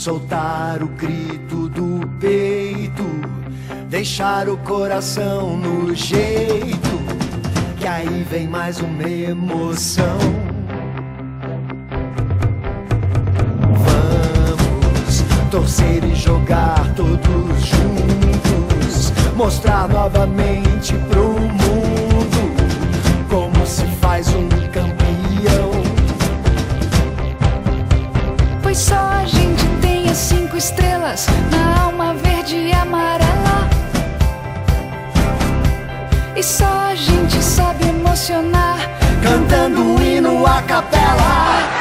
soltar o grito do peito, deixar o coração no jeito, que aí vem mais uma emoção. Vamos torcer e jogar todos juntos, mostrar novamente pro mundo estrelas na alma verde e amarela. E só a gente sabe emocionar. cantando um hino a capela.